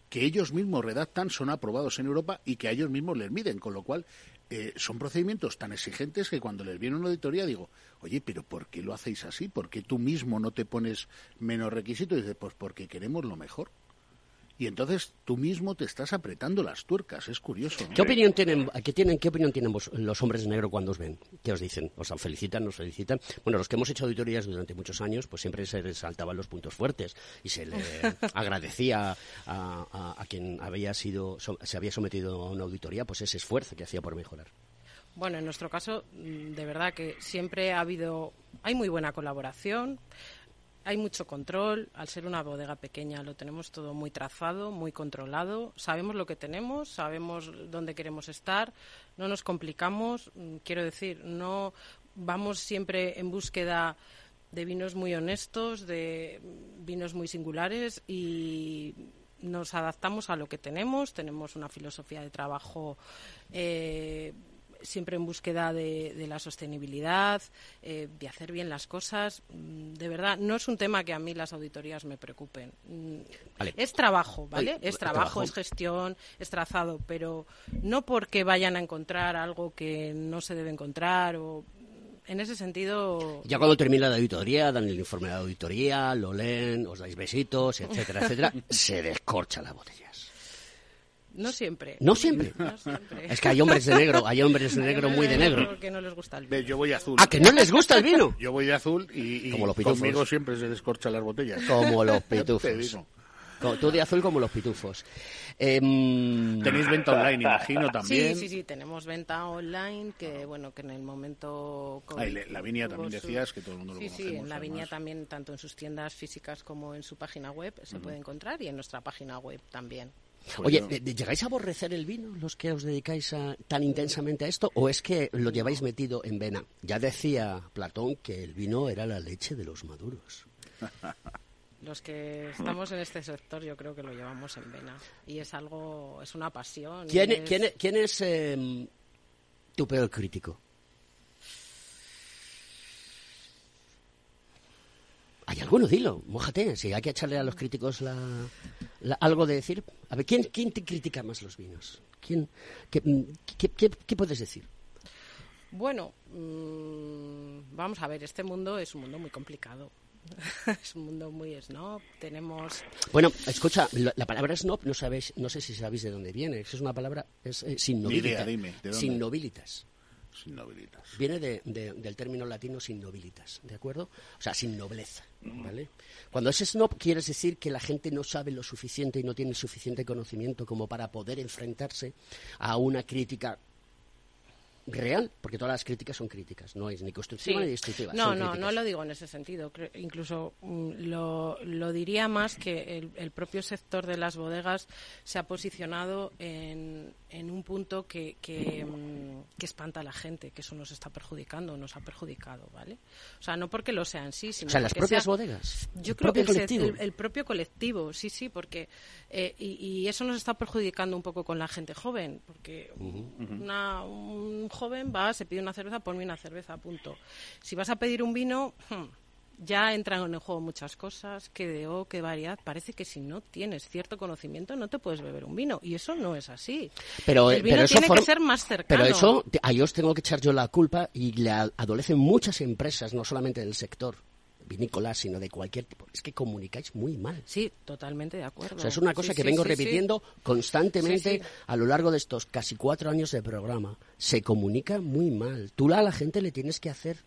que ellos mismos redactan, son aprobados en Europa y que a ellos mismos les miden, con lo cual eh, son procedimientos tan exigentes que cuando les viene una auditoría digo, oye, pero ¿por qué lo hacéis así? ¿Por qué tú mismo no te pones menos requisitos? Y pues porque queremos lo mejor. Y entonces tú mismo te estás apretando las tuercas, es curioso. ¿no? ¿Qué opinión tienen, qué tienen, qué opinión tienen vos- los hombres de negro cuando os ven? ¿Qué os dicen? ¿Os felicitan, nos felicitan? Bueno, los que hemos hecho auditorías durante muchos años, pues siempre se resaltaban los puntos fuertes y se le agradecía a, a- a quien había sido, so- se había sometido a una auditoría, pues ese esfuerzo que hacía por mejorar. Bueno, en nuestro caso, mm, de verdad que siempre ha habido, hay muy buena colaboración, hay mucho control. Al ser una bodega pequeña, lo tenemos todo muy trazado, muy controlado. Sabemos lo que tenemos, sabemos dónde queremos estar, no nos complicamos. mm, Quiero decir, no vamos siempre en búsqueda de vinos muy honestos, de vinos muy singulares y nos adaptamos a lo que tenemos. Tenemos una filosofía de trabajo eh, siempre en búsqueda de, de la sostenibilidad, eh, de hacer bien las cosas. Mm, De verdad, no es un tema que a mí las auditorías me preocupen. Mm, Vale. Es trabajo, ¿vale? Oye, es trabajo, trabajo. es gestión, es trazado, pero no porque vayan a encontrar algo que no se debe encontrar o en ese sentido Ya cuando termina la auditoría, dan el informe de la auditoría, lo leen, os dais besitos, etcétera, etcétera, se descorcha las botellas. No siempre. No siempre. No siempre. Es que hay hombres de negro, hay hombres de Hay negro muy de negro. Porque no les gusta el vino. Yo voy azul. Ah, que no les gusta el vino. Yo voy de azul y, y Como los pitufos. conmigo siempre se descorchan las botellas. Como los pitufos. Tú de azul como los pitufos. Em, Tenéis venta online, imagino, también. Sí, sí, sí, tenemos venta online que, bueno, que en el momento... Ah, y le- la Viña también decías que todo el mundo lo Sí, sí, en la Viña también, tanto en sus tiendas físicas como en su página web, se puede encontrar y en nuestra página web también. Oye, yo- ¿de- de- ¿llegáis a aborrecer el vino los que os dedicáis a- tan intensamente a esto o es que lo lleváis metido en vena? Ya decía Platón que el vino era la leche de los maduros. Los que estamos en este sector yo creo que lo llevamos en vena y es algo, es una pasión. ¿Quién, es- quién, quién es em, tu peor crítico? ¿Hay alguno? Dilo, mójate. Si hay que echarle a los críticos la, la- algo de decir. A ver, ¿quién, quién te critica más los vinos? ¿Quién, qué, mm, qué- qué- qué puedes decir? Bueno, mm, vamos a ver, este mundo es un mundo muy complicado. es un mundo muy snob. Tenemos Bueno, escucha, la, la palabra snob, no sabéis, no sé si sabéis de dónde viene. Es una palabra, es eh, sin nobilitas. Sin nobilitas. Viene de- de- del término latino sin nobilitas, ¿de acuerdo? O sea, sin nobleza, ¿vale? Cuando es snob quieres decir que la gente no sabe lo suficiente y no tiene suficiente conocimiento como para poder enfrentarse a una crítica real, porque todas las críticas son críticas, no es ni constructiva Sí. ni destructiva. No, no, críticas. no lo digo en ese sentido. Incluso mm, lo, lo diría más que el, el propio sector de las bodegas se ha posicionado en, en un punto que, que, mm, que espanta a la gente, que eso nos está perjudicando, nos ha perjudicado, ¿vale? O sea, no porque lo sean sí, sino O sea, las propias sea- bodegas. Yo el creo que propio colectivo. el- el propio colectivo, sí, sí, porque eh, y, y eso nos está perjudicando un poco con la gente joven, porque una- un joven va, se pide una cerveza, ponme una cerveza, punto. Si vas a pedir un vino, hmm, ya entran en el juego muchas cosas, qué de o, qué variedad. Parece que si no tienes cierto conocimiento no te puedes beber un vino y eso no es así. Pero, el eh, vino pero eso tiene que ser más cercano. Pero eso, te- ahí os tengo que echar yo la culpa y le a- adolecen muchas empresas, no solamente del sector vinícola, sino de cualquier tipo. Es que comunicáis muy mal. Sí, totalmente de acuerdo. O sea, es una cosa Sí, que sí, vengo sí, repitiendo constantemente a lo largo de estos casi cuatro años de programa. Se comunica muy mal. Tú a la gente le tienes que hacer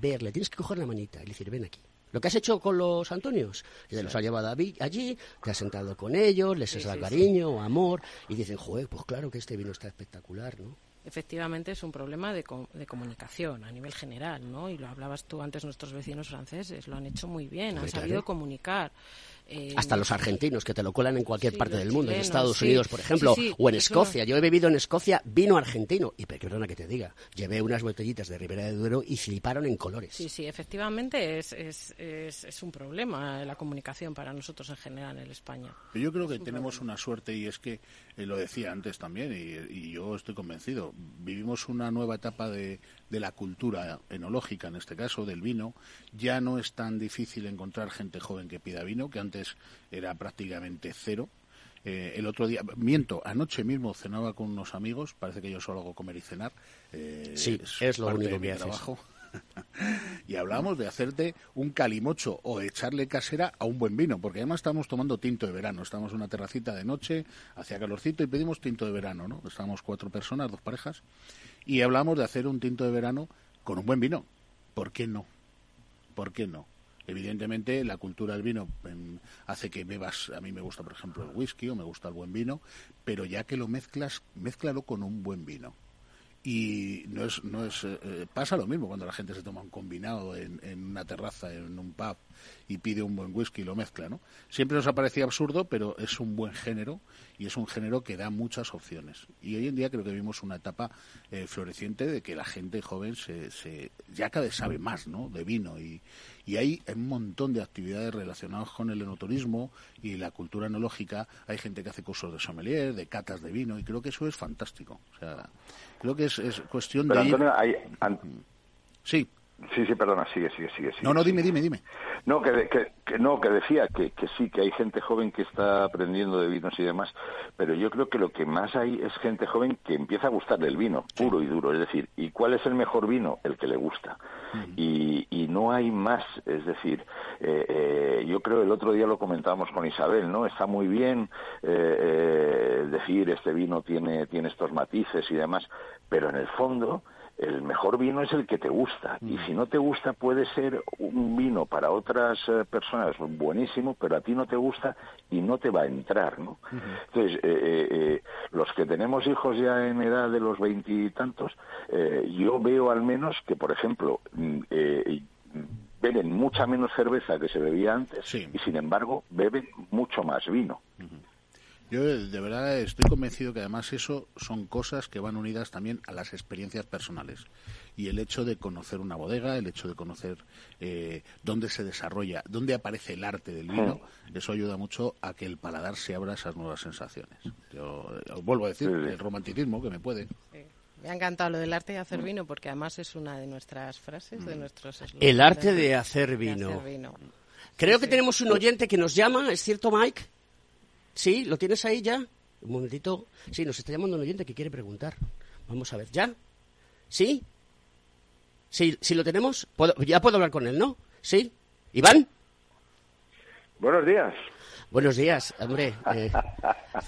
ver, le tienes que coger la manita y decir, ven aquí. Lo que has hecho con los Antonios, que los has llevado allí, te has sentado con ellos, les has dado cariño, amor, y dicen, joder, pues claro que este vino está espectacular, ¿no? Efectivamente es un problema de, co- de comunicación a nivel general, ¿no? Y lo hablabas tú antes, nuestros vecinos franceses lo han hecho muy bien, han sabido claro. comunicar. Eh, Hasta los argentinos, que te lo colan en cualquier Sí, parte del mundo, en Estados sí. Unidos, por ejemplo, Sí, sí, o en Escocia. Yo he bebido en Escocia vino argentino. Y perdona que te diga, llevé unas botellitas de Ribera de Duero y fliparon en colores. Sí, sí, efectivamente es, es, es, es un problema la comunicación para nosotros en general en España. Yo creo que tenemos una suerte y es que, eh, lo decía antes también, y, y yo estoy convencido, vivimos una nueva etapa de, de la cultura enológica, en este caso, del vino. Ya no es tan difícil encontrar gente joven que pida vino, que antes era prácticamente cero. Eh, el otro día, miento, anoche mismo cenaba con unos amigos, parece que yo solo hago comer y cenar. eh, Sí, es lo único de mi que haces. trabajo. y hablábamos de hacerte un calimocho o echarle casera a un buen vino, porque además estamos tomando tinto de verano. Estamos en una terracita de noche, hacía calorcito y pedimos tinto de verano, ¿no? Estábamos cuatro personas, dos parejas, y hablamos de hacer un tinto de verano con un buen vino. ¿Por qué no? ¿Por qué no? Evidentemente, la cultura del vino em, hace que bebas, a mí me gusta, por ejemplo, el whisky o me gusta el buen vino, pero ya que lo mezclas, mézclalo con un buen vino y no es no es eh, eh, pasa lo mismo cuando la gente se toma un combinado en, en una terraza en un pub y pide un buen whisky y lo mezcla no siempre nos ha parecido absurdo pero es un buen género y es un género que da muchas opciones y hoy en día creo que vivimos una etapa eh, floreciente de que la gente joven se, se ya cada vez sabe más no de vino y y hay un montón de actividades relacionadas con el enoturismo y la cultura enológica. Hay gente que hace cursos de sommelier, de catas de vino, y creo que eso es fantástico. O sea, creo que es, es cuestión Pero de ir... Antonio, hay, an- Sí. Sí, sí, perdona, sigue, sigue, sigue. sigue. No, no, dime, dime, dime. No, que, que, que no, que decía que, que sí, que hay gente joven que está aprendiendo de vinos y demás, pero yo creo que lo que más hay es gente joven que empieza a gustarle el vino, puro y duro. Es decir, ¿y cuál es el mejor vino? El que le gusta. y, y no hay más. Es decir, eh, eh, yo creo el otro día lo comentábamos con Isabel, ¿no? Está muy bien eh, eh, decir este vino tiene, tiene estos matices y demás, pero en el fondo el mejor vino es el que te gusta. Y si no te gusta, puede ser un vino para otras eh, personas buenísimo, pero a ti no te gusta y no te va a entrar, ¿no? Entonces, eh, eh, eh, los que tenemos hijos ya en edad de los veintitantos, eh, yo veo al menos que, por ejemplo, mm, eh, beben mucha menos cerveza que se bebía antes y, sin embargo, beben mucho más vino. Yo de verdad estoy convencido que además eso son cosas que van unidas también a las experiencias personales. Y el hecho de conocer una bodega, el hecho de conocer eh, dónde se desarrolla, dónde aparece el arte del vino, eso ayuda mucho a que el paladar se abra a esas nuevas sensaciones. Yo eh, os vuelvo a decir, el romanticismo que me puede. Me ha encantado lo del arte de hacer vino porque además es una de nuestras frases, de nuestros eslogans. El arte de hacer vino. hacer vino. Creo que tenemos un oyente que nos llama, ¿es cierto, Mike? ¿Sí? ¿Lo tienes ahí ya? Un momentito. Sí, nos está llamando un oyente que quiere preguntar. Vamos a ver, ¿ya? ¿Sí? ¿Sí, sí lo tenemos? ¿Puedo- ya puedo hablar con él, ¿no? ¿Sí? ¿Iván? Buenos días. Buenos días, hombre. Eh,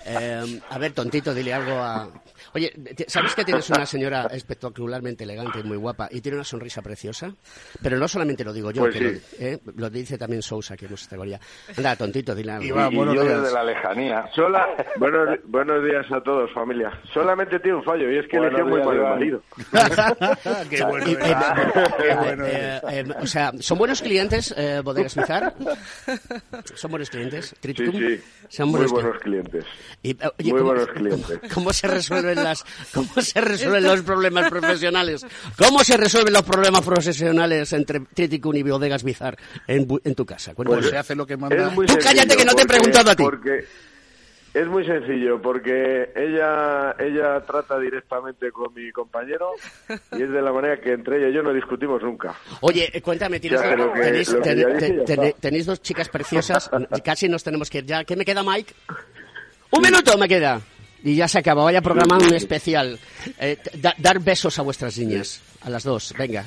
eh, a ver, tontito, dile algo a... Oye, te- ¿sabes que tienes una señora espectacularmente elegante y muy guapa y tiene una sonrisa preciosa? Pero no solamente lo digo yo, Pues que sí. lo, eh, lo dice también Sousa, que nos categoría. Anda, tontito, dile algo. y, y yo desde la lejanía. Sola, buenos, buenos días a todos, familia. Solamente tiene un fallo y es que eligió muy días, mal marido. Qué bueno eh, Qué eh, eh, eh, o sea, ¿son buenos clientes, eh, Bodegas Mizar? ¿Son buenos clientes? Sí, sí. Son Muy buenos clientes. Y, oye, Muy ¿cómo- buenos clientes. ¿Cómo se resuelven las, cómo se resuelven los problemas profesionales? ¿Cómo se resuelven los problemas profesionales entre Triticum y Bodegas Bizar en, bu- en tu casa? Cuéntanos. Pues se hace lo que manda. Tú cállate que no te he preguntado a ti. Porque es muy sencillo, porque ella ella trata directamente con mi compañero y es de la manera que entre ella y yo no discutimos nunca. Oye, eh, cuéntame, ¿tienes- Ya, que- tenéis, que ten- ten- ten- tenéis dos chicas preciosas, casi nos tenemos que ir ya. ¿Qué me queda, Mike? Un minuto me queda. Y ya se acaba, vaya programa un especial. Eh, da- dar besos a vuestras niñas, a las dos, venga.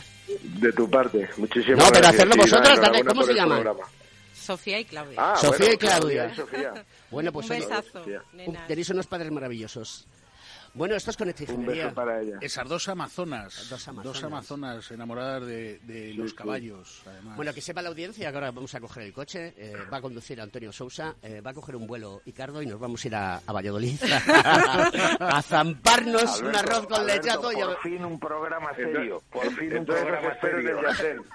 De tu parte, muchísimas No, pero gracias. hacerlo vosotras, dale, ¿cómo se programa. Sofía y Claudia. Ah, Sofía bueno, y Claudia. Sofía. Bueno, pues Un besazo, tenéis unos padres maravillosos. Bueno, esto es con esta Un beso para ella. Esas dos amazonas, Dos amazonas. dos amazonas enamoradas de, de los caballos, además. Bueno, que sepa la audiencia que ahora vamos a coger el coche, eh, va a conducir Antonio Sousa, eh, va a coger un vuelo Icardo y nos vamos a ir a, a Valladolid a zamparnos un Alberto, arroz con Alberto, lechazo y a- Por fin un programa serio. Por fin un programa serio.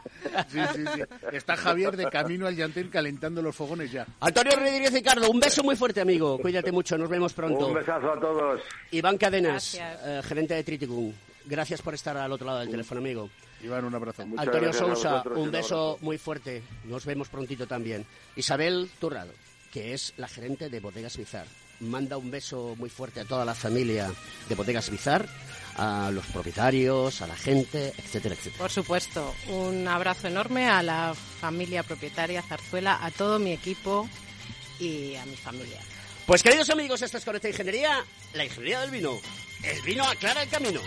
Sí, sí, sí. Está Javier de camino al Yantén calentando los fogones ya. Antonio Rodríguez Ricardo, un beso muy fuerte, amigo. Cuídate mucho, nos vemos pronto. Un besazo a todos. Iván Cadenas, eh, gerente de Triticum. Gracias por estar al otro lado del teléfono, amigo. Iván, un abrazo. Muchas Antonio Sousa, un beso abrazo. muy fuerte. Nos vemos prontito también. Isabel Turrado, que es la gerente de Bodegas Bizar. Manda un beso muy fuerte a toda la familia de Bodegas Bizar, a los propietarios, a la gente, etcétera, etcétera. Por supuesto, un abrazo enorme a la familia propietaria Zarzuela, a todo mi equipo y a mi familia. Pues queridos amigos, esto es Conecta Ingeniería, la ingeniería del vino. El vino aclara el camino.